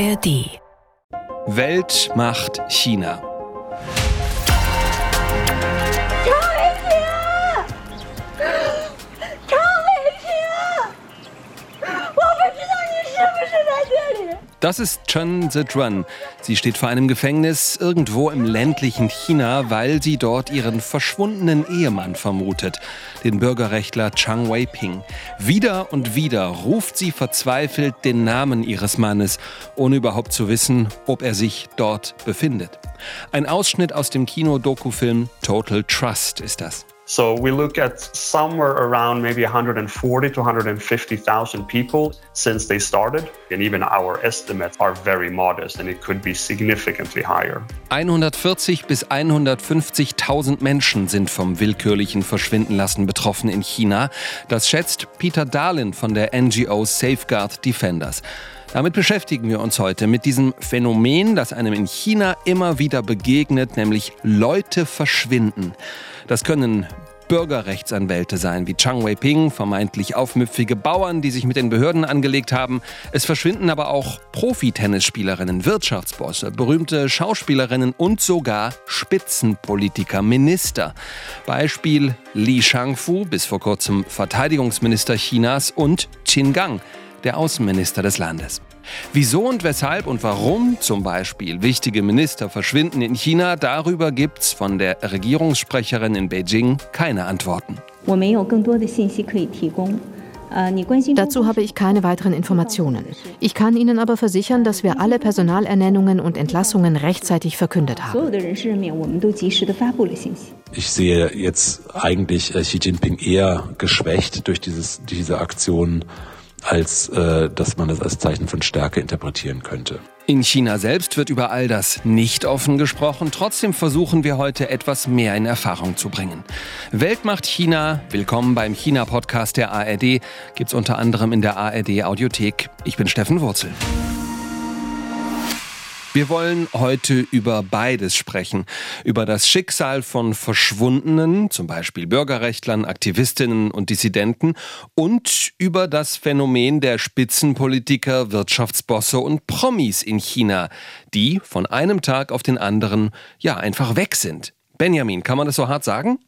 ARD. Welt macht China. Das ist Chen Zedrun. Sie steht vor einem Gefängnis irgendwo im ländlichen China, weil sie dort ihren verschwundenen Ehemann vermutet, den Bürgerrechtler Chang Wei-ping. Wieder und wieder ruft sie verzweifelt den Namen ihres Mannes, ohne überhaupt zu wissen, ob er sich dort befindet. Ein Ausschnitt aus dem Kino-Dokufilm Total Trust ist das. So we look at somewhere around maybe 140 to 150,000 people since they started. And even our estimates are very modest and it could be significantly higher. 140 bis 150.000 Menschen sind vom willkürlichen Verschwindenlassen betroffen in China. Das schätzt Peter Dahlin von der NGO Safeguard Defenders. Damit beschäftigen wir uns heute mit diesem Phänomen, das einem in China immer wieder begegnet, nämlich Leute verschwinden. Das können Bürgerrechtsanwälte sein, wie Chang Wei-ping, vermeintlich aufmüpfige Bauern, die sich mit den Behörden angelegt haben. Es verschwinden aber auch Profi-Tennisspielerinnen, Wirtschaftsbosse, berühmte Schauspielerinnen und sogar Spitzenpolitiker, Minister. Beispiel Li Shangfu, bis vor kurzem Verteidigungsminister Chinas, und Qin Gang, der Außenminister des Landes. Wieso und weshalb und warum zum Beispiel wichtige Minister verschwinden in China, darüber gibt's von der Regierungssprecherin in Beijing keine Antworten. Dazu habe ich keine weiteren Informationen. Ich kann Ihnen aber versichern, dass wir alle Personalernennungen und Entlassungen rechtzeitig verkündet haben. Ich sehe jetzt eigentlich äh, Xi Jinping eher geschwächt durch dieses, diese Aktion als äh, dass man es als Zeichen von Stärke interpretieren könnte. In China selbst wird über all das nicht offen gesprochen. Trotzdem versuchen wir heute etwas mehr in Erfahrung zu bringen. Weltmacht China, willkommen beim China-Podcast der ARD, gibt's unter anderem in der ARD Audiothek. Ich bin Steffen Wurzel. Wir wollen heute über beides sprechen. Über das Schicksal von Verschwundenen, zum Beispiel Bürgerrechtlern, Aktivistinnen und Dissidenten, und über das Phänomen der Spitzenpolitiker, Wirtschaftsbosse und Promis in China, die von einem Tag auf den anderen ja einfach weg sind. Benjamin, kann man das so hart sagen?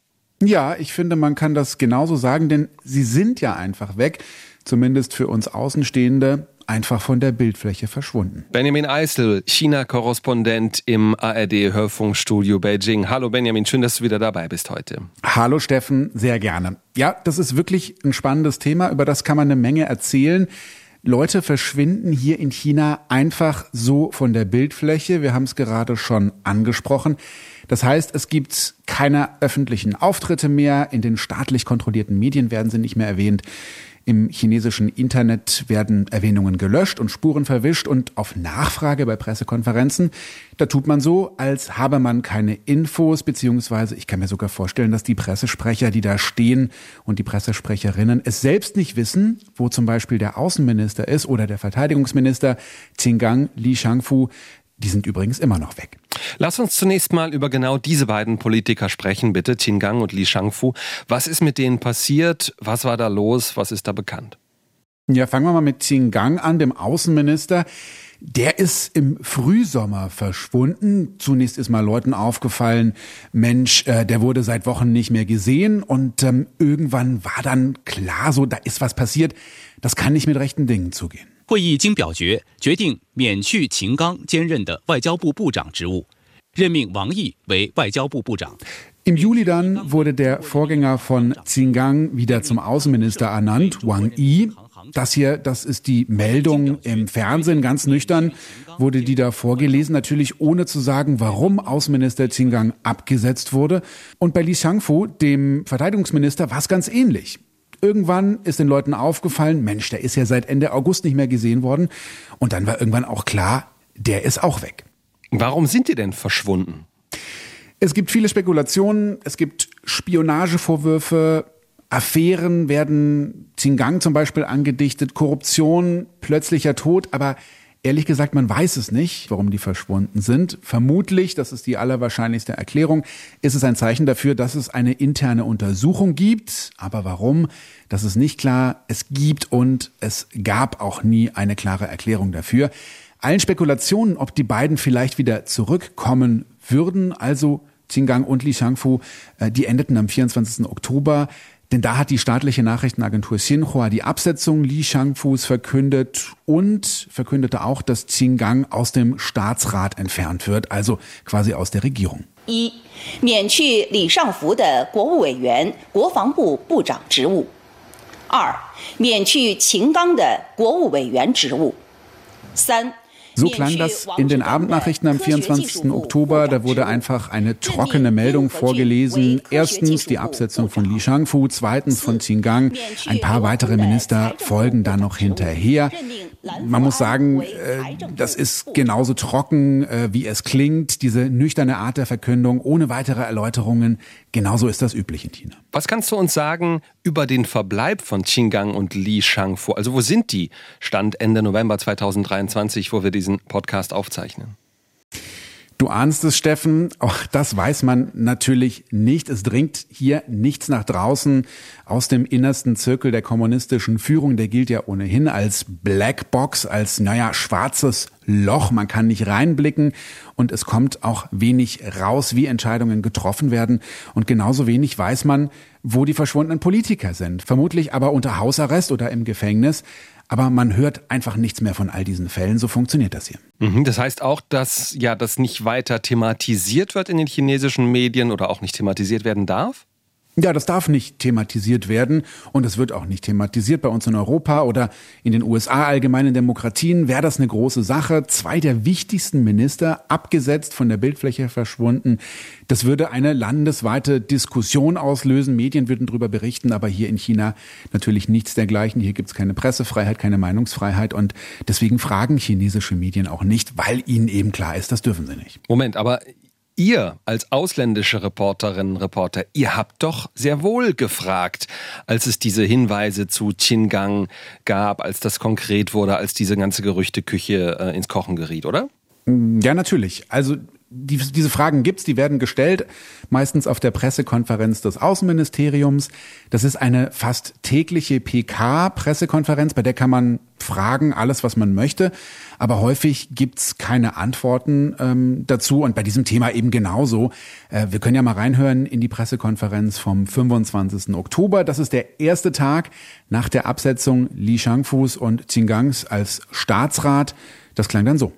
Ja, ich finde, man kann das genauso sagen, denn sie sind ja einfach weg, zumindest für uns Außenstehende einfach von der Bildfläche verschwunden. Benjamin Eisel, China-Korrespondent im ARD-Hörfunkstudio Beijing. Hallo Benjamin, schön, dass du wieder dabei bist heute. Hallo Steffen, sehr gerne. Ja, das ist wirklich ein spannendes Thema, über das kann man eine Menge erzählen. Leute verschwinden hier in China einfach so von der Bildfläche. Wir haben es gerade schon angesprochen. Das heißt, es gibt keine öffentlichen Auftritte mehr. In den staatlich kontrollierten Medien werden sie nicht mehr erwähnt. Im chinesischen Internet werden Erwähnungen gelöscht und Spuren verwischt und auf Nachfrage bei Pressekonferenzen, da tut man so, als habe man keine Infos, beziehungsweise ich kann mir sogar vorstellen, dass die Pressesprecher, die da stehen und die Pressesprecherinnen es selbst nicht wissen, wo zum Beispiel der Außenminister ist oder der Verteidigungsminister Qinggang Li Shangfu, die sind übrigens immer noch weg. Lass uns zunächst mal über genau diese beiden Politiker sprechen, bitte, Qinggang und Li Shangfu. Was ist mit denen passiert? Was war da los? Was ist da bekannt? Ja, fangen wir mal mit Qinggang an, dem Außenminister. Der ist im Frühsommer verschwunden. Zunächst ist mal Leuten aufgefallen, Mensch, äh, der wurde seit Wochen nicht mehr gesehen und ähm, irgendwann war dann klar, so da ist was passiert. Das kann nicht mit rechten Dingen zugehen. 会议经表决，决定免去秦刚兼任的外交部部长职务，任命王毅为外交部部长。Im Juli dann wurde der Vorgänger von Xingang wieder zum Außenminister ernannt, Wang Yi. Das hier, das ist die Meldung im Fernsehen, ganz nüchtern wurde die da vorgelesen, natürlich ohne zu sagen, warum Außenminister Xingang abgesetzt wurde. Und bei Li Shangfu, dem Verteidigungsminister, war es ganz ähnlich. Irgendwann ist den Leuten aufgefallen, Mensch, der ist ja seit Ende August nicht mehr gesehen worden. Und dann war irgendwann auch klar, der ist auch weg. Warum sind die denn verschwunden? Es gibt viele Spekulationen, es gibt Spionagevorwürfe, Affären werden Xingang zum Beispiel angedichtet, Korruption, plötzlicher Tod, aber Ehrlich gesagt, man weiß es nicht, warum die verschwunden sind. Vermutlich, das ist die allerwahrscheinlichste Erklärung, ist es ein Zeichen dafür, dass es eine interne Untersuchung gibt. Aber warum? Das ist nicht klar. Es gibt und es gab auch nie eine klare Erklärung dafür. allen Spekulationen, ob die beiden vielleicht wieder zurückkommen würden, also Xingang und Li Shangfu, äh, die endeten am 24. Oktober. Denn da hat die staatliche Nachrichtenagentur Xinhua die Absetzung Li Shangfus verkündet und verkündete auch, dass Xingang aus dem Staatsrat entfernt wird, also quasi aus der Regierung. 一、免去李尚福的国务委员、国防部部长职务；二、免去秦刚的国务委员职务；三。 so klang das in den Abendnachrichten am 24. Oktober. Da wurde einfach eine trockene Meldung vorgelesen. Erstens die Absetzung von Li Shangfu, zweitens von Qinggang. Ein paar weitere Minister folgen dann noch hinterher. Man muss sagen, äh, das ist genauso trocken, äh, wie es klingt. Diese nüchterne Art der Verkündung ohne weitere Erläuterungen. Genauso ist das üblich in China. Was kannst du uns sagen über den Verbleib von Qinggang und Li Shangfu? Also wo sind die? Stand Ende November 2023, wo wir diesen Podcast aufzeichnen. Du ahnst es, Steffen. Auch das weiß man natürlich nicht. Es dringt hier nichts nach draußen aus dem innersten Zirkel der kommunistischen Führung. Der gilt ja ohnehin als Blackbox, als, naja, schwarzes Loch. Man kann nicht reinblicken und es kommt auch wenig raus, wie Entscheidungen getroffen werden. Und genauso wenig weiß man, wo die verschwundenen Politiker sind. Vermutlich aber unter Hausarrest oder im Gefängnis aber man hört einfach nichts mehr von all diesen Fällen. So funktioniert das hier. Mhm, das heißt auch, dass ja das nicht weiter thematisiert wird in den chinesischen Medien oder auch nicht thematisiert werden darf? Ja, das darf nicht thematisiert werden und es wird auch nicht thematisiert bei uns in Europa oder in den USA allgemeinen Demokratien. Wäre das eine große Sache? Zwei der wichtigsten Minister abgesetzt, von der Bildfläche verschwunden. Das würde eine landesweite Diskussion auslösen. Medien würden darüber berichten, aber hier in China natürlich nichts dergleichen. Hier gibt es keine Pressefreiheit, keine Meinungsfreiheit und deswegen fragen chinesische Medien auch nicht, weil ihnen eben klar ist, das dürfen sie nicht. Moment, aber Ihr als ausländische Reporterinnen und Reporter, ihr habt doch sehr wohl gefragt, als es diese Hinweise zu Qingang gab, als das konkret wurde, als diese ganze Gerüchteküche äh, ins Kochen geriet, oder? Ja, natürlich. Also die, diese Fragen gibt's, die werden gestellt, meistens auf der Pressekonferenz des Außenministeriums. Das ist eine fast tägliche PK-Pressekonferenz, bei der kann man fragen, alles, was man möchte. Aber häufig gibt's keine Antworten ähm, dazu und bei diesem Thema eben genauso. Äh, wir können ja mal reinhören in die Pressekonferenz vom 25. Oktober. Das ist der erste Tag nach der Absetzung Li Shangfus und Qinggangs als Staatsrat. Das klang dann so.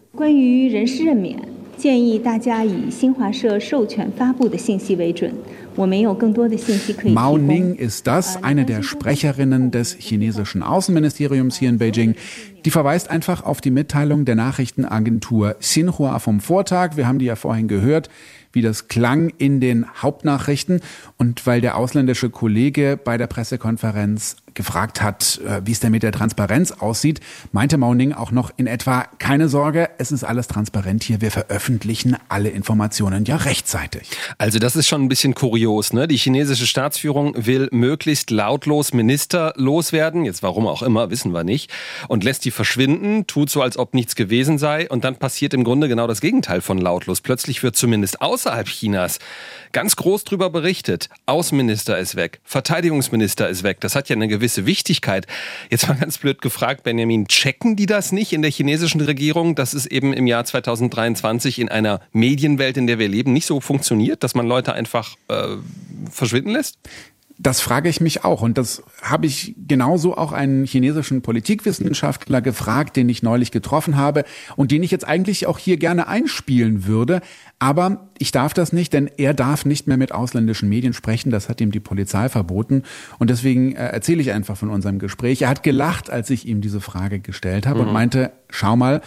Mao Ning ist das, eine der Sprecherinnen des chinesischen Außenministeriums hier in Beijing, die verweist einfach auf die Mitteilung der Nachrichtenagentur Xinhua vom Vortag. Wir haben die ja vorhin gehört wie das klang in den Hauptnachrichten. Und weil der ausländische Kollege bei der Pressekonferenz gefragt hat, äh, wie es denn mit der Transparenz aussieht, meinte Mauning auch noch in etwa, keine Sorge, es ist alles transparent hier, wir veröffentlichen alle Informationen ja rechtzeitig. Also das ist schon ein bisschen kurios, ne? Die chinesische Staatsführung will möglichst lautlos Minister loswerden, jetzt warum auch immer, wissen wir nicht, und lässt die verschwinden, tut so, als ob nichts gewesen sei, und dann passiert im Grunde genau das Gegenteil von lautlos. Plötzlich wird zumindest außerhalb Chinas ganz groß drüber berichtet. Außenminister ist weg, Verteidigungsminister ist weg. Das hat ja eine gewisse Wichtigkeit. Jetzt mal ganz blöd gefragt, Benjamin, checken die das nicht in der chinesischen Regierung, dass es eben im Jahr 2023 in einer Medienwelt, in der wir leben, nicht so funktioniert, dass man Leute einfach äh, verschwinden lässt? Das frage ich mich auch. Und das habe ich genauso auch einen chinesischen Politikwissenschaftler gefragt, den ich neulich getroffen habe und den ich jetzt eigentlich auch hier gerne einspielen würde. Aber ich darf das nicht, denn er darf nicht mehr mit ausländischen Medien sprechen. Das hat ihm die Polizei verboten. Und deswegen äh, erzähle ich einfach von unserem Gespräch. Er hat gelacht, als ich ihm diese Frage gestellt habe mhm. und meinte, schau mal,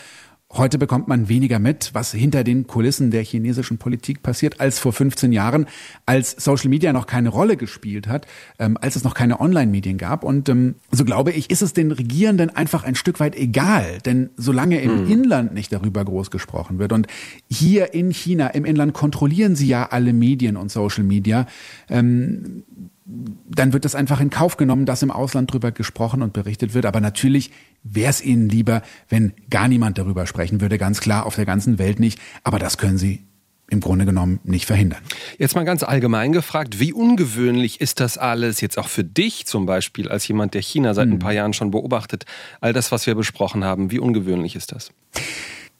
Heute bekommt man weniger mit, was hinter den Kulissen der chinesischen Politik passiert, als vor 15 Jahren, als Social Media noch keine Rolle gespielt hat, ähm, als es noch keine Online-Medien gab. Und ähm, so glaube ich, ist es den Regierenden einfach ein Stück weit egal. Denn solange im mhm. Inland nicht darüber groß gesprochen wird und hier in China, im Inland kontrollieren sie ja alle Medien und Social Media, ähm, dann wird das einfach in Kauf genommen, dass im Ausland drüber gesprochen und berichtet wird. Aber natürlich wäre es ihnen lieber, wenn gar niemand darüber sprechen würde, ganz klar, auf der ganzen Welt nicht. Aber das können sie im Grunde genommen nicht verhindern. Jetzt mal ganz allgemein gefragt, wie ungewöhnlich ist das alles jetzt auch für dich zum Beispiel, als jemand, der China seit ein hm. paar Jahren schon beobachtet, all das, was wir besprochen haben, wie ungewöhnlich ist das?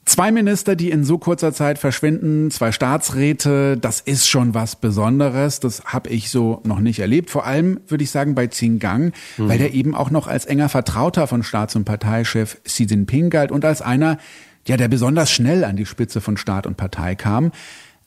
Zwei Minister, die in so kurzer Zeit verschwinden, zwei Staatsräte, das ist schon was Besonderes. Das habe ich so noch nicht erlebt. Vor allem würde ich sagen bei Xinjiang, mhm. weil der eben auch noch als enger Vertrauter von Staats- und Parteichef Xi Jinping galt und als einer, ja, der besonders schnell an die Spitze von Staat und Partei kam.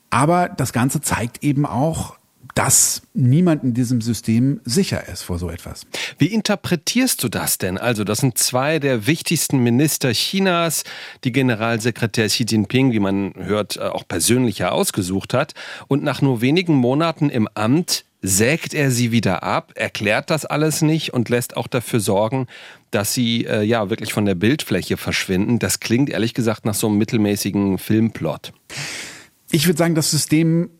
Aber das Ganze zeigt eben auch, dass niemand in diesem System sicher ist vor so etwas. Wie interpretierst du das denn? Also, das sind zwei der wichtigsten Minister Chinas, die Generalsekretär Xi Jinping, wie man hört, äh, auch persönlich ausgesucht hat. Und nach nur wenigen Monaten im Amt sägt er sie wieder ab, erklärt das alles nicht und lässt auch dafür sorgen, dass sie äh, ja wirklich von der Bildfläche verschwinden. Das klingt ehrlich gesagt nach so einem mittelmäßigen Filmplot. Ich würde sagen, das System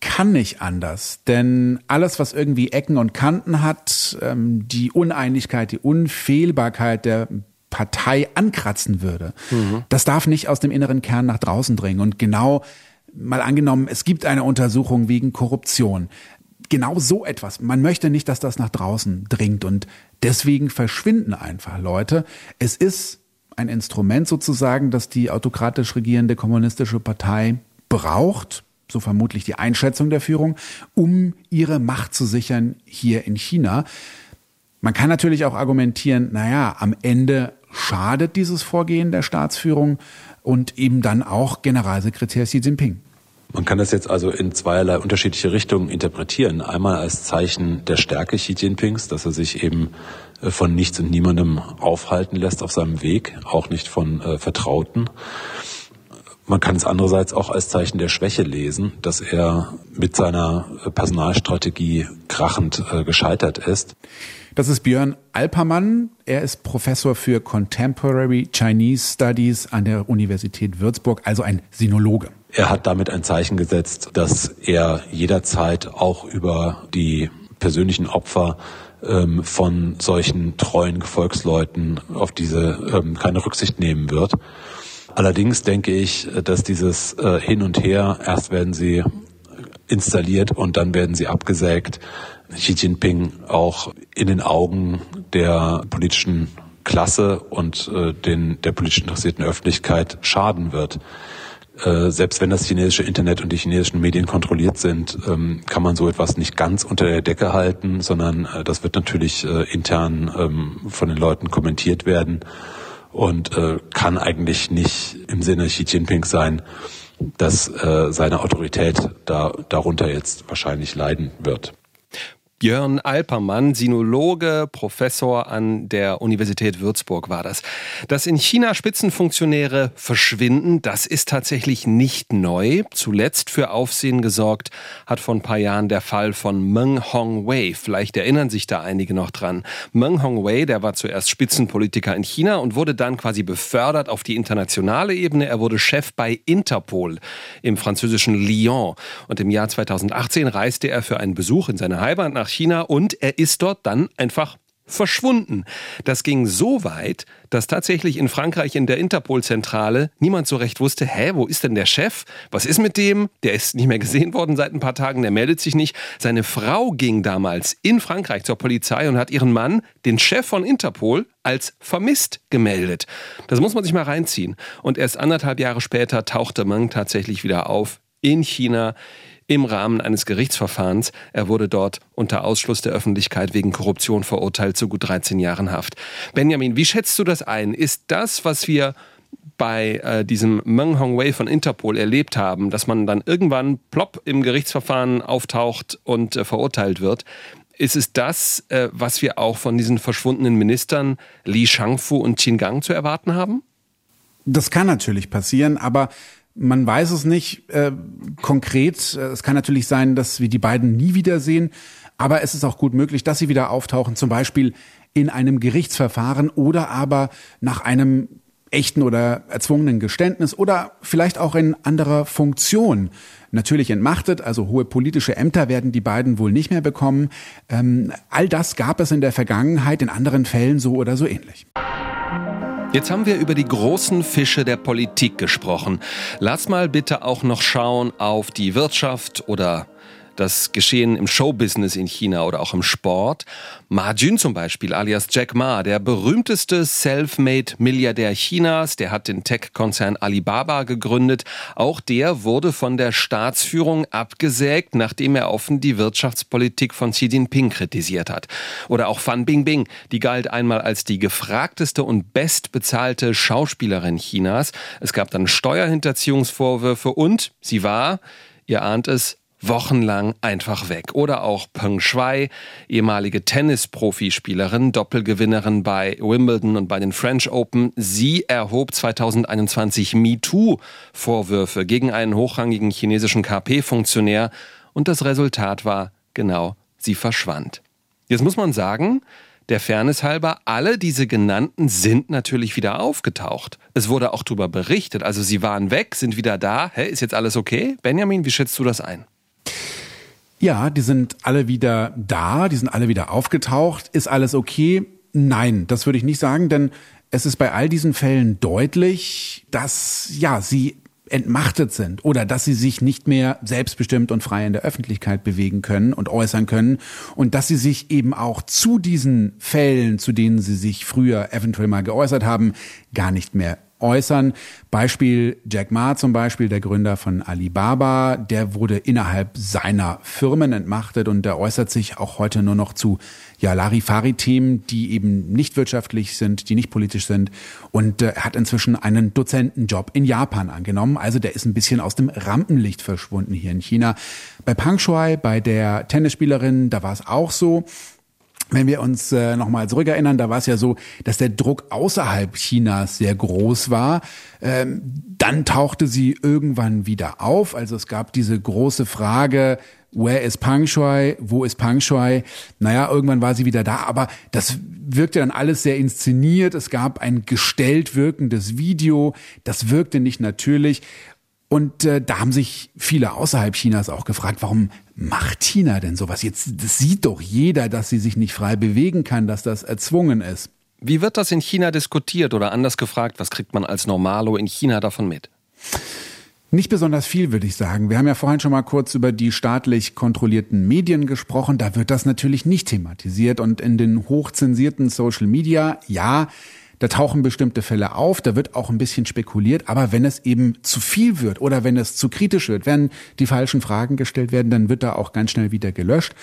kann nicht anders, denn alles, was irgendwie Ecken und Kanten hat, ähm, die Uneinigkeit, die Unfehlbarkeit der Partei ankratzen würde, mhm. das darf nicht aus dem inneren Kern nach draußen dringen. Und genau mal angenommen, es gibt eine Untersuchung wegen Korruption. Genau so etwas. Man möchte nicht, dass das nach draußen dringt und deswegen verschwinden einfach Leute. Es ist ein Instrument sozusagen, das die autokratisch regierende kommunistische Partei braucht, so vermutlich die Einschätzung der Führung, um ihre Macht zu sichern hier in China. Man kann natürlich auch argumentieren, naja, am Ende schadet dieses Vorgehen der Staatsführung und eben dann auch Generalsekretär Xi Jinping. Man kann das jetzt also in zweierlei unterschiedliche Richtungen interpretieren. Einmal als Zeichen der Stärke Xi Jinpings, dass er sich eben äh, von nichts und niemandem aufhalten lässt auf seinem Weg, auch nicht von äh, Vertrauten. Man kann es andererseits auch als Zeichen der Schwäche lesen, dass er mit seiner Personalstrategie krachend äh, gescheitert ist. Das ist Björn Alpermann. Er ist Professor für Contemporary Chinese Studies an der Universität Würzburg, also ein Sinologe. Er hat damit ein Zeichen gesetzt, dass er jederzeit auch über die persönlichen Opfer ähm, von solchen treuen Gefolgsleuten auf diese ähm, keine Rücksicht nehmen wird. Allerdings denke ich, dass dieses äh, Hin und Her, erst werden sie installiert und dann werden sie abgesägt, Xi Jinping auch in den Augen der politischen Klasse und äh, den, der politisch interessierten Öffentlichkeit schaden wird. Äh, selbst wenn das chinesische Internet und die chinesischen Medien kontrolliert sind, ähm, kann man so etwas nicht ganz unter der Decke halten, sondern äh, das wird natürlich äh, intern ähm, von den Leuten kommentiert werden und äh, kann eigentlich nicht im Sinne Xi Jinping sein, dass äh, seine Autorität da, darunter jetzt wahrscheinlich leiden wird. Björn Alpermann, Sinologe, Professor an der Universität Würzburg war das. Dass in China Spitzenfunktionäre verschwinden, das ist tatsächlich nicht neu. Zuletzt für Aufsehen gesorgt hat vor ein paar Jahren der Fall von Meng Hongwei. Vielleicht erinnern sich da einige noch dran. Meng Hongwei, der war zuerst Spitzenpolitiker in China und wurde dann quasi befördert auf die internationale Ebene. Er wurde Chef bei Interpol im französischen Lyon. Und im Jahr 2018 reiste er für einen Besuch in seine Heimat nach nach China und er ist dort dann einfach verschwunden. Das ging so weit, dass tatsächlich in Frankreich in der Interpol-Zentrale niemand so recht wusste, hä, wo ist denn der Chef? Was ist mit dem? Der ist nicht mehr gesehen worden seit ein paar Tagen, der meldet sich nicht. Seine Frau ging damals in Frankreich zur Polizei und hat ihren Mann, den Chef von Interpol, als vermisst gemeldet. Das muss man sich mal reinziehen. Und erst anderthalb Jahre später tauchte Meng tatsächlich wieder auf in China im Rahmen eines Gerichtsverfahrens. Er wurde dort unter Ausschluss der Öffentlichkeit wegen Korruption verurteilt zu gut 13 Jahren Haft. Benjamin, wie schätzt du das ein? Ist das, was wir bei äh, diesem Meng Hongwei von Interpol erlebt haben, dass man dann irgendwann plopp im Gerichtsverfahren auftaucht und äh, verurteilt wird, ist es das, äh, was wir auch von diesen verschwundenen Ministern Li Shangfu und Qin Gang zu erwarten haben? Das kann natürlich passieren, aber man weiß es nicht äh, konkret. Es kann natürlich sein, dass wir die beiden nie wiedersehen, aber es ist auch gut möglich, dass sie wieder auftauchen, zum Beispiel in einem Gerichtsverfahren oder aber nach einem echten oder erzwungenen Geständnis oder vielleicht auch in anderer Funktion. Natürlich entmachtet, also hohe politische Ämter werden die beiden wohl nicht mehr bekommen. Ähm, all das gab es in der Vergangenheit, in anderen Fällen so oder so ähnlich. Jetzt haben wir über die großen Fische der Politik gesprochen. Lass mal bitte auch noch schauen auf die Wirtschaft oder das Geschehen im Showbusiness in China oder auch im Sport. Ma Jun zum Beispiel, alias Jack Ma, der berühmteste Self-Made-Milliardär Chinas, der hat den Tech-Konzern Alibaba gegründet. Auch der wurde von der Staatsführung abgesägt, nachdem er offen die Wirtschaftspolitik von Xi Jinping kritisiert hat. Oder auch Fan Bingbing, die galt einmal als die gefragteste und bestbezahlte Schauspielerin Chinas. Es gab dann Steuerhinterziehungsvorwürfe und sie war, ihr ahnt es, wochenlang einfach weg. Oder auch Peng Shuai, ehemalige Tennis-Profispielerin, Doppelgewinnerin bei Wimbledon und bei den French Open. Sie erhob 2021 MeToo-Vorwürfe gegen einen hochrangigen chinesischen KP-Funktionär und das Resultat war genau, sie verschwand. Jetzt muss man sagen, der Fairness halber, alle diese genannten sind natürlich wieder aufgetaucht. Es wurde auch darüber berichtet. Also sie waren weg, sind wieder da. Hä, ist jetzt alles okay? Benjamin, wie schätzt du das ein? Ja, die sind alle wieder da, die sind alle wieder aufgetaucht. Ist alles okay? Nein, das würde ich nicht sagen, denn es ist bei all diesen Fällen deutlich, dass ja, sie entmachtet sind oder dass sie sich nicht mehr selbstbestimmt und frei in der Öffentlichkeit bewegen können und äußern können und dass sie sich eben auch zu diesen Fällen, zu denen sie sich früher eventuell mal geäußert haben, gar nicht mehr äußern. Beispiel Jack Ma zum Beispiel, der Gründer von Alibaba, der wurde innerhalb seiner Firmen entmachtet und der äußert sich auch heute nur noch zu ja, Larifari-Themen, die eben nicht wirtschaftlich sind, die nicht politisch sind und äh, hat inzwischen einen Dozentenjob in Japan angenommen. Also der ist ein bisschen aus dem Rampenlicht verschwunden hier in China. Bei Pang Shuai, bei der Tennisspielerin, da war es auch so. Wenn wir uns äh, nochmal zurückerinnern, da war es ja so, dass der Druck außerhalb Chinas sehr groß war. Ähm, dann tauchte sie irgendwann wieder auf. Also es gab diese große Frage, where is Pang Shui? Wo ist Pang Shui? Naja, irgendwann war sie wieder da, aber das wirkte dann alles sehr inszeniert. Es gab ein gestellt wirkendes Video. Das wirkte nicht natürlich. Und äh, da haben sich viele außerhalb Chinas auch gefragt, warum macht China denn sowas? Jetzt das sieht doch jeder, dass sie sich nicht frei bewegen kann, dass das erzwungen ist. Wie wird das in China diskutiert oder anders gefragt, was kriegt man als Normalo in China davon mit? Nicht besonders viel, würde ich sagen. Wir haben ja vorhin schon mal kurz über die staatlich kontrollierten Medien gesprochen. Da wird das natürlich nicht thematisiert. Und in den hochzensierten Social Media, ja, da tauchen bestimmte Fälle auf, da wird auch ein bisschen spekuliert, aber wenn es eben zu viel wird oder wenn es zu kritisch wird, wenn die falschen Fragen gestellt werden, dann wird da auch ganz schnell wieder gelöscht.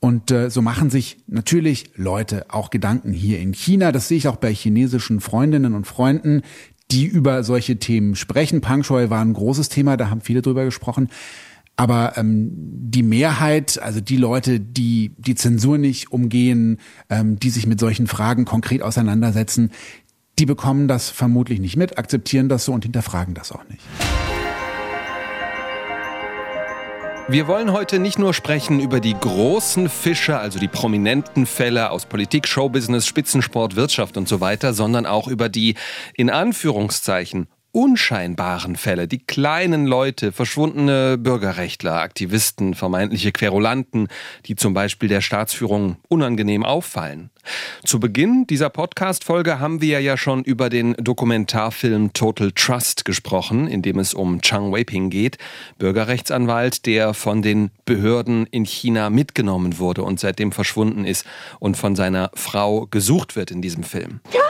Und äh, so machen sich natürlich Leute auch Gedanken hier in China. Das sehe ich auch bei chinesischen Freundinnen und Freunden, die über solche Themen sprechen. Pangshui war ein großes Thema, da haben viele drüber gesprochen. Aber ähm, die Mehrheit, also die Leute, die die Zensur nicht umgehen, ähm, die sich mit solchen Fragen konkret auseinandersetzen, die bekommen das vermutlich nicht mit, akzeptieren das so und hinterfragen das auch nicht. Wir wollen heute nicht nur sprechen über die großen Fische, also die prominenten Fälle aus Politik, Showbusiness, Spitzensport, Wirtschaft und so weiter, sondern auch über die in Anführungszeichen unscheinbaren Fälle, die kleinen Leute, verschwundene Bürgerrechtler, Aktivisten, vermeintliche Querulanten, die zum Beispiel der Staatsführung unangenehm auffallen. Zu Beginn dieser Podcast-Folge haben wir ja schon über den Dokumentarfilm Total Trust gesprochen, in dem es um Chang Weiping geht, Bürgerrechtsanwalt, der von den Behörden in China mitgenommen wurde und seitdem verschwunden ist und von seiner Frau gesucht wird in diesem Film. Ja!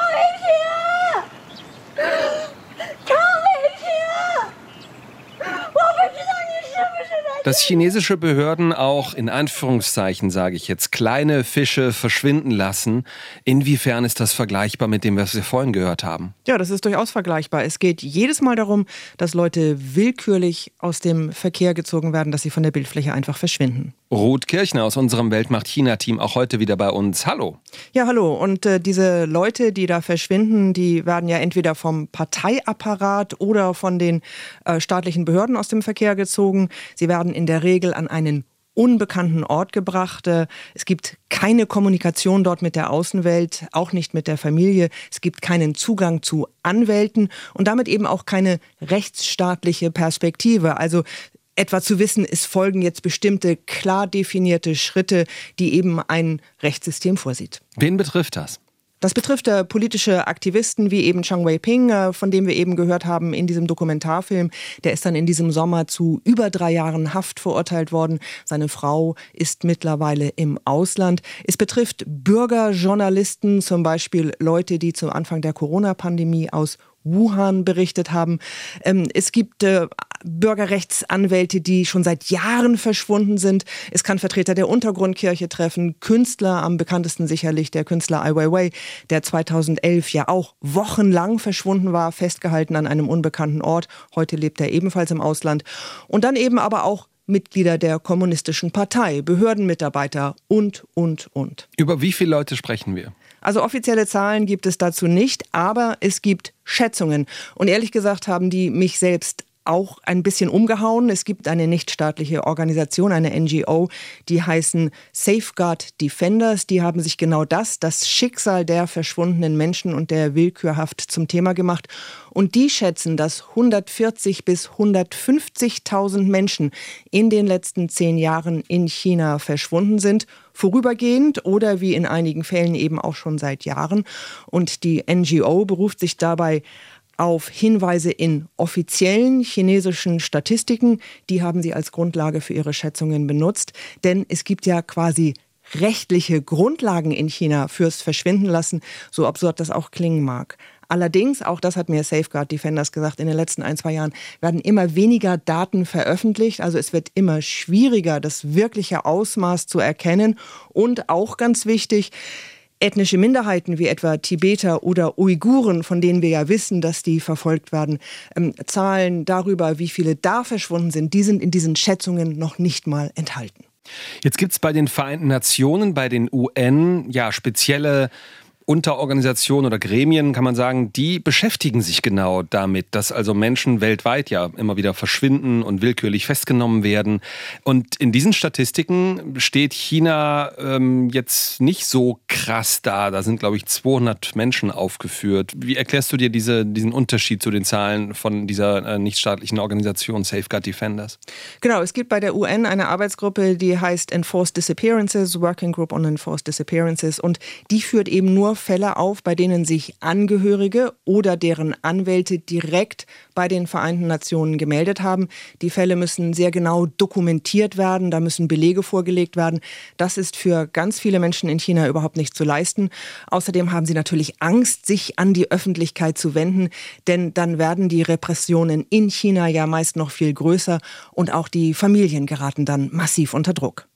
Dass chinesische Behörden auch in Anführungszeichen, sage ich jetzt, kleine Fische verschwinden lassen, inwiefern ist das vergleichbar mit dem, was wir vorhin gehört haben? Ja, das ist durchaus vergleichbar. Es geht jedes Mal darum, dass Leute willkürlich aus dem Verkehr gezogen werden, dass sie von der Bildfläche einfach verschwinden. Ruth Kirchner aus unserem Weltmacht-China-Team auch heute wieder bei uns. Hallo. Ja, hallo. Und äh, diese Leute, die da verschwinden, die werden ja entweder vom Parteiapparat oder von den äh, staatlichen Behörden aus dem Verkehr gezogen. Sie werden in der Regel an einen unbekannten Ort gebracht. Äh, es gibt keine Kommunikation dort mit der Außenwelt, auch nicht mit der Familie. Es gibt keinen Zugang zu Anwälten und damit eben auch keine rechtsstaatliche Perspektive. Also etwa zu wissen, es folgen jetzt bestimmte klar definierte Schritte, die eben ein Rechtssystem vorsieht. Wen betrifft das? Das betrifft äh, politische Aktivisten wie eben Chang Wei-ping, äh, von dem wir eben gehört haben in diesem Dokumentarfilm. Der ist dann in diesem Sommer zu über drei Jahren Haft verurteilt worden. Seine Frau ist mittlerweile im Ausland. Es betrifft Bürgerjournalisten, zum Beispiel Leute, die zum Anfang der Corona-Pandemie aus Wuhan berichtet haben. Ähm, es gibt äh, Bürgerrechtsanwälte, die schon seit Jahren verschwunden sind. Es kann Vertreter der Untergrundkirche treffen, Künstler, am bekanntesten sicherlich der Künstler Ai Weiwei, der 2011 ja auch wochenlang verschwunden war, festgehalten an einem unbekannten Ort. Heute lebt er ebenfalls im Ausland. Und dann eben aber auch Mitglieder der Kommunistischen Partei, Behördenmitarbeiter und, und, und. Über wie viele Leute sprechen wir? Also offizielle Zahlen gibt es dazu nicht, aber es gibt Schätzungen. Und ehrlich gesagt haben die mich selbst auch ein bisschen umgehauen. Es gibt eine nichtstaatliche Organisation, eine NGO, die heißen Safeguard Defenders. Die haben sich genau das, das Schicksal der verschwundenen Menschen und der Willkürhaft zum Thema gemacht. Und die schätzen, dass 140 bis 150.000 Menschen in den letzten zehn Jahren in China verschwunden sind vorübergehend oder wie in einigen Fällen eben auch schon seit Jahren. Und die NGO beruft sich dabei auf Hinweise in offiziellen chinesischen Statistiken. Die haben sie als Grundlage für ihre Schätzungen benutzt. Denn es gibt ja quasi rechtliche Grundlagen in China fürs Verschwinden lassen, so absurd das auch klingen mag. Allerdings, auch das hat mir Safeguard Defenders gesagt, in den letzten ein, zwei Jahren werden immer weniger Daten veröffentlicht. Also es wird immer schwieriger, das wirkliche Ausmaß zu erkennen. Und auch ganz wichtig, ethnische Minderheiten wie etwa Tibeter oder Uiguren, von denen wir ja wissen, dass die verfolgt werden, ähm, Zahlen darüber, wie viele da verschwunden sind, die sind in diesen Schätzungen noch nicht mal enthalten. Jetzt gibt es bei den Vereinten Nationen, bei den UN ja spezielle Unterorganisationen oder Gremien, kann man sagen, die beschäftigen sich genau damit, dass also Menschen weltweit ja immer wieder verschwinden und willkürlich festgenommen werden. Und in diesen Statistiken steht China ähm, jetzt nicht so krass da. Da sind, glaube ich, 200 Menschen aufgeführt. Wie erklärst du dir diese, diesen Unterschied zu den Zahlen von dieser äh, nichtstaatlichen Organisation Safeguard Defenders? Genau, es gibt bei der UN eine Arbeitsgruppe, die heißt Enforced Disappearances, Working Group on Enforced Disappearances. Und die führt eben nur Fälle auf, bei denen sich Angehörige oder deren Anwälte direkt bei den Vereinten Nationen gemeldet haben. Die Fälle müssen sehr genau dokumentiert werden, da müssen Belege vorgelegt werden. Das ist für ganz viele Menschen in China überhaupt nicht zu leisten. Außerdem haben sie natürlich Angst, sich an die Öffentlichkeit zu wenden, denn dann werden die Repressionen in China ja meist noch viel größer und auch die Familien geraten dann massiv unter Druck.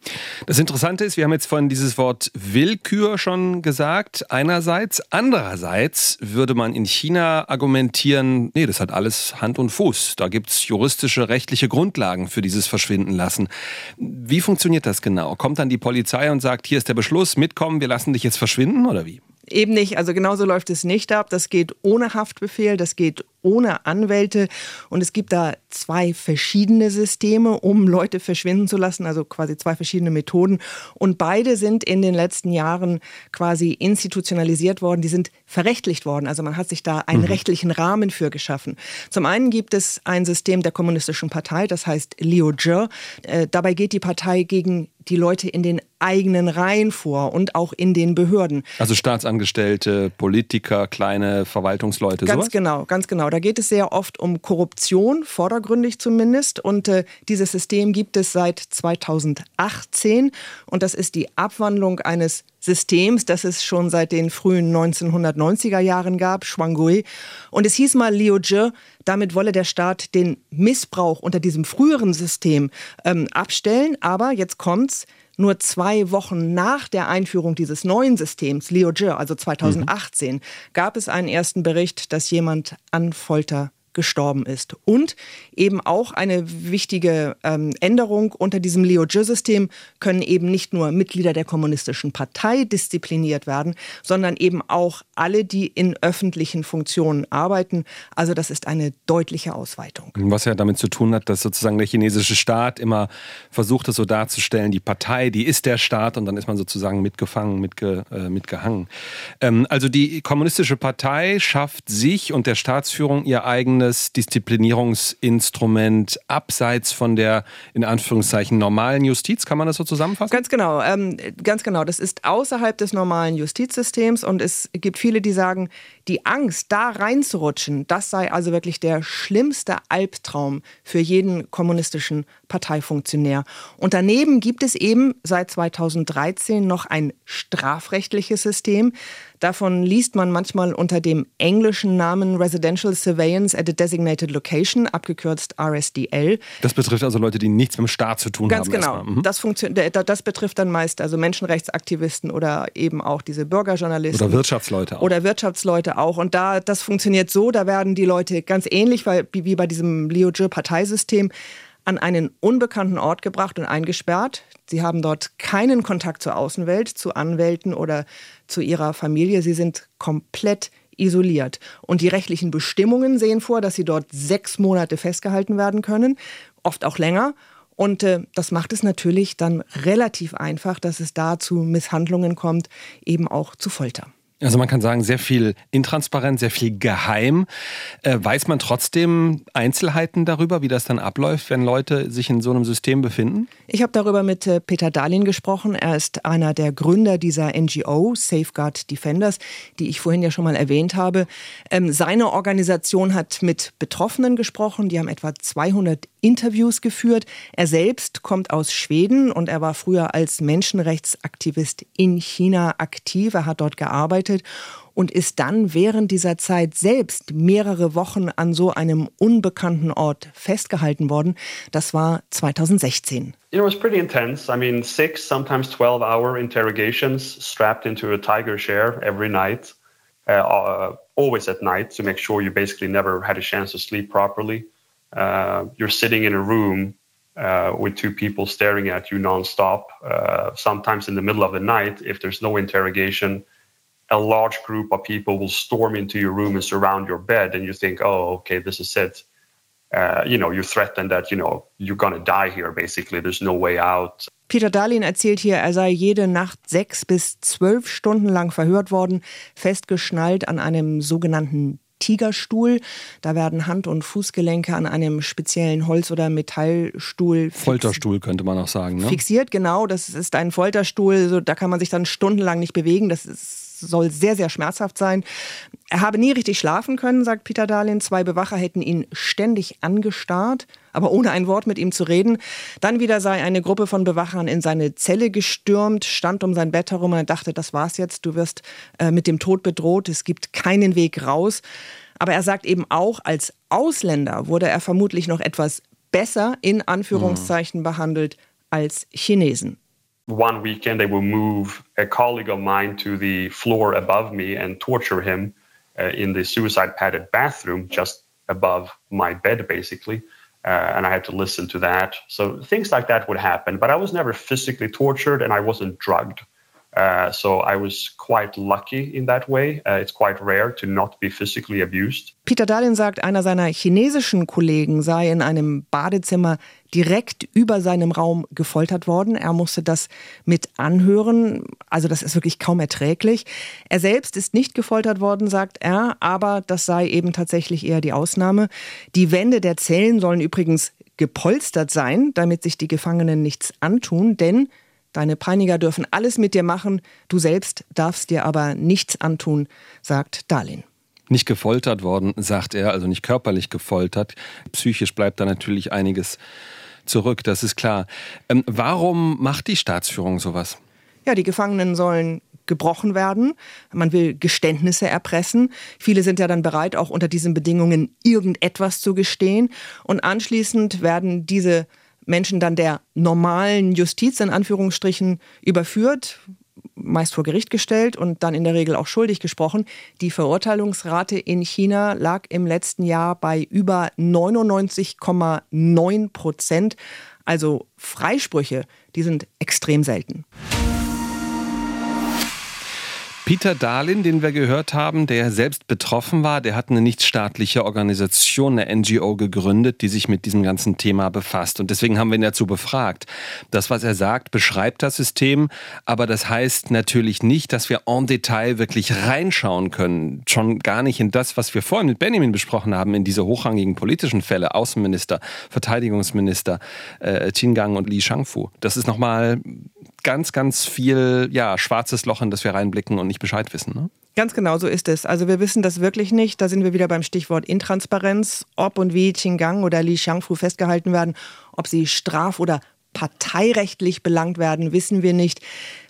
Das Interessante ist, wir haben jetzt vorhin dieses Wort Willkür schon gesagt. Einerseits. Andererseits würde man in China argumentieren, nee, das hat alles Hand und Fuß. Da gibt es juristische, rechtliche Grundlagen für dieses Verschwinden lassen. Wie funktioniert das genau? Kommt dann die Polizei und sagt, hier ist der Beschluss, mitkommen, wir lassen dich jetzt verschwinden oder wie? Eben nicht. Also genauso läuft es nicht ab. Das geht ohne Haftbefehl, das geht ohne Anwälte. Und es gibt da zwei verschiedene Systeme, um Leute verschwinden zu lassen, also quasi zwei verschiedene Methoden. Und beide sind in den letzten Jahren quasi institutionalisiert worden. Die sind verrechtlicht worden. Also man hat sich da einen mhm. rechtlichen Rahmen für geschaffen. Zum einen gibt es ein System der Kommunistischen Partei, das heißt Liu Zhe. Äh, dabei geht die Partei gegen die Leute in den eigenen Reihen vor und auch in den Behörden. Also Staatsangestellte, Politiker, kleine Verwaltungsleute, ganz sowas? genau, ganz genau. Da geht es sehr oft um Korruption, vordergründig zumindest. Und äh, dieses System gibt es seit 2018 und das ist die Abwandlung eines Systems, das es schon seit den frühen 1990er Jahren gab, Shuangui. Und es hieß mal Liu Zhe, damit wolle der Staat den Missbrauch unter diesem früheren System ähm, abstellen. Aber jetzt kommt's. Nur zwei Wochen nach der Einführung dieses neuen Systems, Liu Zhe, also 2018, mhm. gab es einen ersten Bericht, dass jemand an Folter gestorben ist. Und eben auch eine wichtige ähm, Änderung unter diesem Leo-Jö-System können eben nicht nur Mitglieder der Kommunistischen Partei diszipliniert werden, sondern eben auch alle, die in öffentlichen Funktionen arbeiten. Also das ist eine deutliche Ausweitung. Was ja damit zu tun hat, dass sozusagen der chinesische Staat immer versucht, es so darzustellen, die Partei, die ist der Staat und dann ist man sozusagen mitgefangen, mitge, äh, mitgehangen. Ähm, also die kommunistische Partei schafft sich und der Staatsführung ihr eigenes entscheidendes Disziplinierungsinstrument abseits von der in Anführungszeichen normalen Justiz. Kann man das so zusammenfassen? Ganz genau, ähm, ganz genau. Das ist außerhalb des normalen Justizsystems und es gibt viele, die sagen, die Angst, da reinzurutschen, das sei also wirklich der schlimmste Albtraum für jeden kommunistischen Parteifunktionär. Und daneben gibt es eben seit 2013 noch ein strafrechtliches System. Davon liest man manchmal unter dem englischen Namen Residential Surveillance at a Designated Location, abgekürzt RSDL. Das betrifft also Leute, die nichts mit dem Staat zu tun Ganz haben. Ganz genau. Mhm. Das, das betrifft dann meist also Menschenrechtsaktivisten oder eben auch diese Bürgerjournalisten. Oder Wirtschaftsleute auch. Oder Wirtschaftsleute auch. Und da, das funktioniert so, da werden die Leute ganz ähnlich wie bei diesem Liu-Parteiensystem an einen unbekannten Ort gebracht und eingesperrt. Sie haben dort keinen Kontakt zur Außenwelt, zu Anwälten oder zu ihrer Familie. Sie sind komplett isoliert. Und die rechtlichen Bestimmungen sehen vor, dass sie dort sechs Monate festgehalten werden können, oft auch länger. Und äh, das macht es natürlich dann relativ einfach, dass es da zu Misshandlungen kommt, eben auch zu Folter. Also man kann sagen, sehr viel intransparent, sehr viel geheim. Äh, weiß man trotzdem Einzelheiten darüber, wie das dann abläuft, wenn Leute sich in so einem System befinden? Ich habe darüber mit äh, Peter Dahlin gesprochen. Er ist einer der Gründer dieser NGO, Safeguard Defenders, die ich vorhin ja schon mal erwähnt habe. Ähm, seine Organisation hat mit Betroffenen gesprochen. Die haben etwa 200 Interviews geführt. Er selbst kommt aus Schweden und er war früher als Menschenrechtsaktivist in China aktiv. Er hat dort gearbeitet und ist dann während dieser Zeit selbst mehrere Wochen an so einem unbekannten Ort festgehalten worden. Das war 2016. It was pretty intense. I mean, six, sometimes 12 hour interrogations strapped into a tiger chair every night, uh, uh, always at night to make sure you basically never had a chance to sleep properly. uh, you're sitting in a room uh, with two people staring at you nonstop. Uh, sometimes in the middle of the night, if there's no interrogation, a large group of people will storm into your room and surround your bed, and you think, "Oh, okay, this is it." Uh, you know, you threaten that you know you're gonna die here. Basically, there's no way out. Peter Dahlin erzählt hier, er sei jede Nacht sechs bis zwölf Stunden lang verhört worden, festgeschnallt an einem sogenannten Tigerstuhl. Da werden Hand- und Fußgelenke an einem speziellen Holz- oder Metallstuhl Folterstuhl könnte man auch sagen. Ne? Fixiert, genau. Das ist ein Folterstuhl. So, da kann man sich dann stundenlang nicht bewegen. Das ist, soll sehr, sehr schmerzhaft sein. Er habe nie richtig schlafen können, sagt Peter Dahlin. Zwei Bewacher hätten ihn ständig angestarrt, aber ohne ein Wort mit ihm zu reden. Dann wieder sei eine Gruppe von Bewachern in seine Zelle gestürmt, stand um sein Bett herum und er dachte, das war's jetzt, du wirst äh, mit dem Tod bedroht, es gibt keinen Weg raus. Aber er sagt eben auch, als Ausländer wurde er vermutlich noch etwas besser in Anführungszeichen behandelt als Chinesen. One weekend they will move a colleague of mine to the floor above me and torture him uh, in the suicide padded bathroom just above my bed basically. Uh, and I had to listen to that. So things like that would happen, but I was never physically tortured and I wasn't drugged. Uh, so I was quite lucky in that way. Uh, it's quite rare to not be physically abused. Peter Dahlin sagt, einer seiner chinesischen Kollegen sei in einem Badezimmer direkt über seinem Raum gefoltert worden. Er musste das mit anhören. Also das ist wirklich kaum erträglich. Er selbst ist nicht gefoltert worden, sagt er, aber das sei eben tatsächlich eher die Ausnahme. Die Wände der Zellen sollen übrigens gepolstert sein, damit sich die Gefangenen nichts antun, denn Deine Peiniger dürfen alles mit dir machen, du selbst darfst dir aber nichts antun, sagt Darlin. Nicht gefoltert worden, sagt er, also nicht körperlich gefoltert. Psychisch bleibt da natürlich einiges zurück, das ist klar. Ähm, warum macht die Staatsführung sowas? Ja, die Gefangenen sollen gebrochen werden. Man will Geständnisse erpressen. Viele sind ja dann bereit, auch unter diesen Bedingungen irgendetwas zu gestehen. Und anschließend werden diese Menschen dann der normalen Justiz in Anführungsstrichen überführt, meist vor Gericht gestellt und dann in der Regel auch schuldig gesprochen. Die Verurteilungsrate in China lag im letzten Jahr bei über 99,9 Prozent. Also Freisprüche, die sind extrem selten. Peter Dahlin, den wir gehört haben, der selbst betroffen war, der hat eine nichtstaatliche Organisation, eine NGO gegründet, die sich mit diesem ganzen Thema befasst. Und deswegen haben wir ihn dazu befragt. Das, was er sagt, beschreibt das System, aber das heißt natürlich nicht, dass wir en Detail wirklich reinschauen können. Schon gar nicht in das, was wir vorhin mit Benjamin besprochen haben, in diese hochrangigen politischen Fälle, Außenminister, Verteidigungsminister, äh, Qingang und Li Shangfu. Das ist nochmal ganz, ganz viel ja, schwarzes Loch, in das wir reinblicken und nicht Bescheid wissen. Ne? Ganz genau so ist es. Also wir wissen das wirklich nicht. Da sind wir wieder beim Stichwort Intransparenz. Ob und wie Qinggang oder Li Shangfu festgehalten werden, ob sie straf- oder parteirechtlich belangt werden, wissen wir nicht.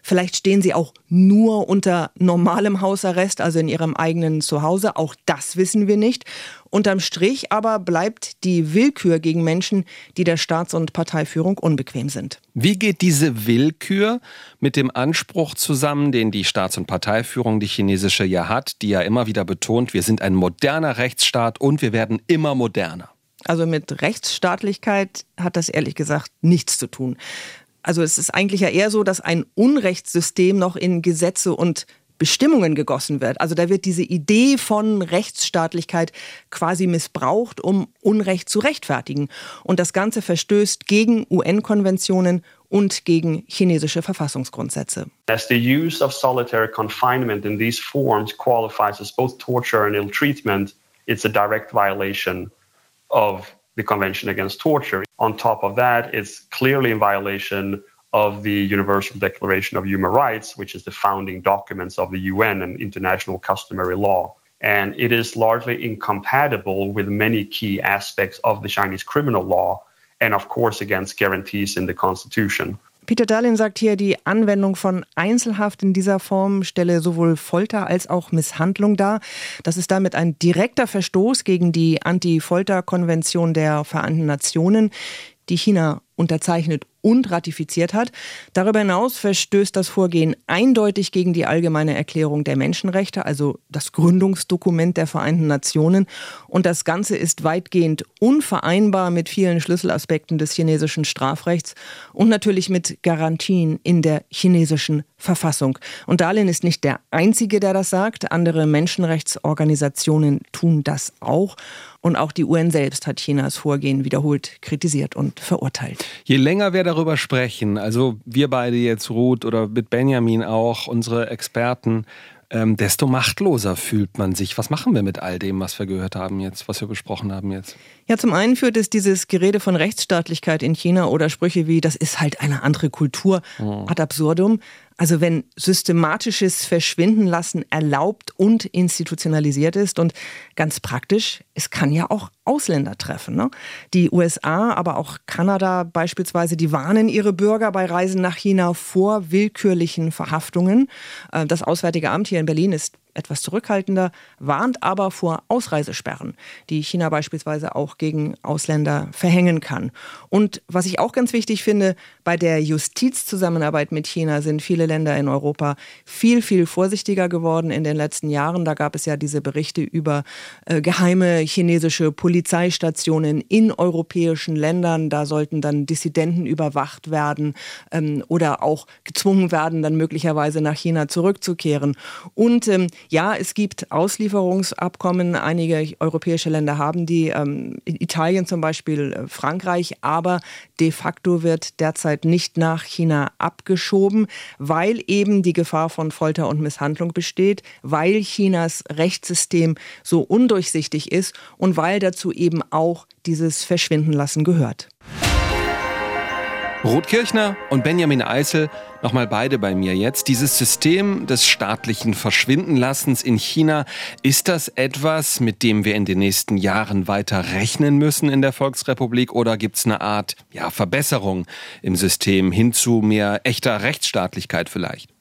Vielleicht stehen sie auch nur unter normalem Hausarrest, also in ihrem eigenen Zuhause. Auch das wissen wir nicht. Unterm Strich aber bleibt die Willkür gegen Menschen, die der Staats- und Parteiführung unbequem sind. Wie geht diese Willkür mit dem Anspruch zusammen, den die Staats- und Parteiführung, die chinesische ja hat, die ja immer wieder betont, wir sind ein moderner Rechtsstaat und wir werden immer moderner? Also mit Rechtsstaatlichkeit hat das ehrlich gesagt nichts zu tun. Also es ist eigentlich ja eher so, dass ein Unrechtssystem noch in Gesetze und Bestimmungen gegossen wird. Also da wird diese Idee von Rechtsstaatlichkeit quasi missbraucht, um Unrecht zu rechtfertigen. Und das Ganze verstößt gegen UN-Konventionen und gegen chinesische Verfassungsgrundsätze. As the use of solitary confinement in these forms qualifies as both torture and ill treatment, it's a direct violation of the Convention Against Torture. On top of that, it's clearly in violation of the Universal Declaration of Human Rights, which is the founding documents of the UN and international customary law. And it is largely incompatible with many key aspects of the Chinese criminal law and, of course, against guarantees in the Constitution. Peter Darlin sagt hier, die Anwendung von Einzelhaft in dieser Form stelle sowohl Folter als auch Misshandlung dar. Das ist damit ein direkter Verstoß gegen die Anti-Folter-Konvention der Vereinten Nationen, die China unterzeichnet und ratifiziert hat. Darüber hinaus verstößt das Vorgehen eindeutig gegen die allgemeine Erklärung der Menschenrechte, also das Gründungsdokument der Vereinten Nationen. Und das Ganze ist weitgehend unvereinbar mit vielen Schlüsselaspekten des chinesischen Strafrechts und natürlich mit Garantien in der chinesischen Verfassung. Und Darlin ist nicht der Einzige, der das sagt. Andere Menschenrechtsorganisationen tun das auch. Und auch die UN selbst hat Chinas Vorgehen wiederholt kritisiert und verurteilt. Je länger wir darüber sprechen, also wir beide jetzt, Ruth oder mit Benjamin auch, unsere Experten, ähm, desto machtloser fühlt man sich. Was machen wir mit all dem, was wir gehört haben jetzt, was wir besprochen haben jetzt? Ja, zum einen führt es dieses Gerede von Rechtsstaatlichkeit in China oder Sprüche wie, das ist halt eine andere Kultur, oh. ad absurdum. Also wenn systematisches Verschwinden lassen erlaubt und institutionalisiert ist und ganz praktisch, es kann ja auch Ausländer treffen. Ne? Die USA, aber auch Kanada beispielsweise, die warnen ihre Bürger bei Reisen nach China vor willkürlichen Verhaftungen. Äh, das Auswärtige Amt hier in Berlin ist etwas zurückhaltender, warnt aber vor Ausreisesperren, die China beispielsweise auch gegen Ausländer verhängen kann. Und was ich auch ganz wichtig finde, bei der Justizzusammenarbeit mit China sind viele Länder in Europa viel, viel vorsichtiger geworden in den letzten Jahren. Da gab es ja diese Berichte über äh, geheime chinesische Polizeistationen in europäischen Ländern. Da sollten dann Dissidenten überwacht werden ähm, oder auch gezwungen werden, dann möglicherweise nach China zurückzukehren. Und ähm, ja, es gibt Auslieferungsabkommen. Einige europäische Länder haben die, ähm, Italien zum Beispiel, äh, Frankreich, aber de facto wird derzeit nicht nach China abgeschoben, weil eben die Gefahr von Folter und Misshandlung besteht, weil Chinas Rechtssystem so undurchsichtig ist und weil dazu eben auch dieses Verschwindenlassen gehört. Ruth Kirchner und Benjamin Eisel, nochmal beide bei mir jetzt. Dieses System des staatlichen Verschwindenlassens in China, ist das etwas, mit dem wir in den nächsten Jahren weiter rechnen müssen in der Volksrepublik oder gibt es eine Art ja, Verbesserung im System hin zu mehr echter Rechtsstaatlichkeit vielleicht?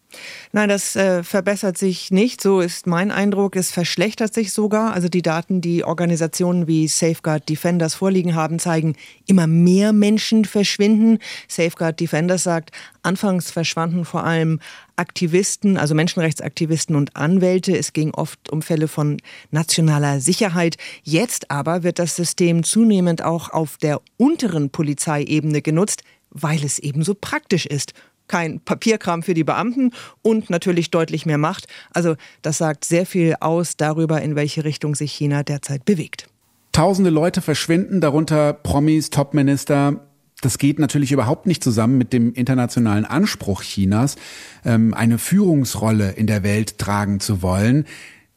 Nein, das äh, verbessert sich nicht. So ist mein Eindruck. Es verschlechtert sich sogar. Also die Daten, die Organisationen wie Safeguard Defenders vorliegen haben, zeigen, immer mehr Menschen verschwinden. Safeguard Defenders sagt, anfangs verschwanden vor allem Aktivisten, also Menschenrechtsaktivisten und Anwälte. Es ging oft um Fälle von nationaler Sicherheit. Jetzt aber wird das System zunehmend auch auf der unteren Polizeiebene genutzt, weil es eben so praktisch ist kein Papierkram für die Beamten und natürlich deutlich mehr Macht. Also das sagt sehr viel aus darüber, in welche Richtung sich China derzeit bewegt. Tausende Leute verschwinden, darunter Promis, Topminister. Das geht natürlich überhaupt nicht zusammen mit dem internationalen Anspruch Chinas, ähm, eine Führungsrolle in der Welt tragen zu wollen.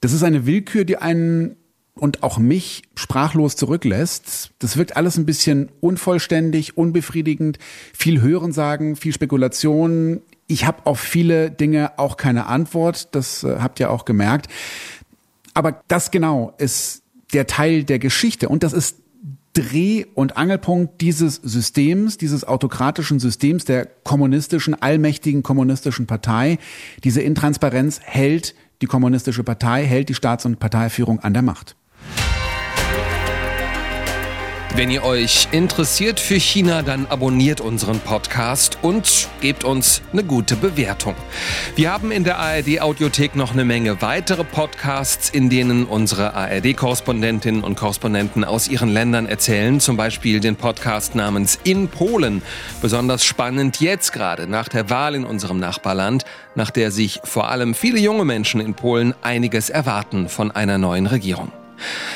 Das ist eine Willkür, die einen und auch mich sprachlos zurücklässt. Das wirkt alles ein bisschen unvollständig, unbefriedigend, viel Hörensagen, viel Spekulation. Ich habe auf viele Dinge auch keine Antwort, das äh, habt ihr auch gemerkt. Aber das genau ist der Teil der Geschichte und das ist Dreh- und Angelpunkt dieses Systems, dieses autokratischen Systems der kommunistischen, allmächtigen kommunistischen Partei. Diese Intransparenz hält die kommunistische Partei, hält die Staats- und Parteiführung an der Macht. Wenn ihr euch interessiert für China, dann abonniert unseren Podcast und gebt uns eine gute Bewertung. Wir haben in der ARD Audiothek noch eine Menge weitere Podcasts, in denen unsere ARD-Korrespondentinnen und Korrespondenten aus ihren Ländern erzählen. Zum Beispiel den Podcast namens In Polen. Besonders spannend jetzt gerade nach der Wahl in unserem Nachbarland, nach der sich vor allem viele junge Menschen in Polen einiges erwarten von einer neuen Regierung.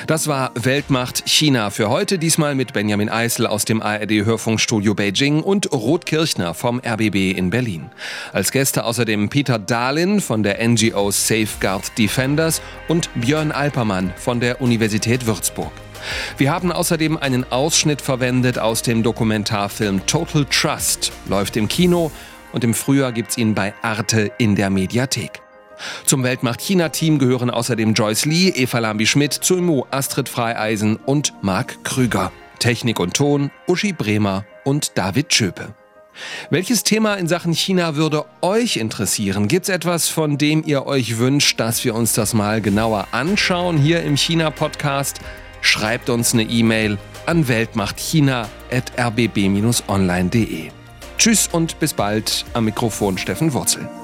Das war Weltmacht China für heute, diesmal mit Benjamin Eisel aus dem ARD-Hörfunkstudio Beijing und Ruth Kirchner vom RBB in Berlin. Als Gäste außerdem Peter Dahlin von der NGO Safeguard Defenders und Björn Alpermann von der Universität Würzburg. Wir haben außerdem einen Ausschnitt verwendet aus dem Dokumentarfilm Total Trust, läuft im Kino und im Frühjahr gibt's ihn bei Arte in der Mediathek. Zum Weltmacht-China-Team gehören außerdem Joyce Lee, Eva Lambi-Schmidt, Zuimu, Astrid Freieisen und Marc Krüger. Technik und Ton Uschi Bremer und David Schöpe. Welches Thema in Sachen China würde euch interessieren? Gibt es etwas, von dem ihr euch wünscht, dass wir uns das mal genauer anschauen hier im China-Podcast? Schreibt uns eine E-Mail an weltmachtchina.rbb-online.de. Tschüss und bis bald am Mikrofon Steffen Wurzel.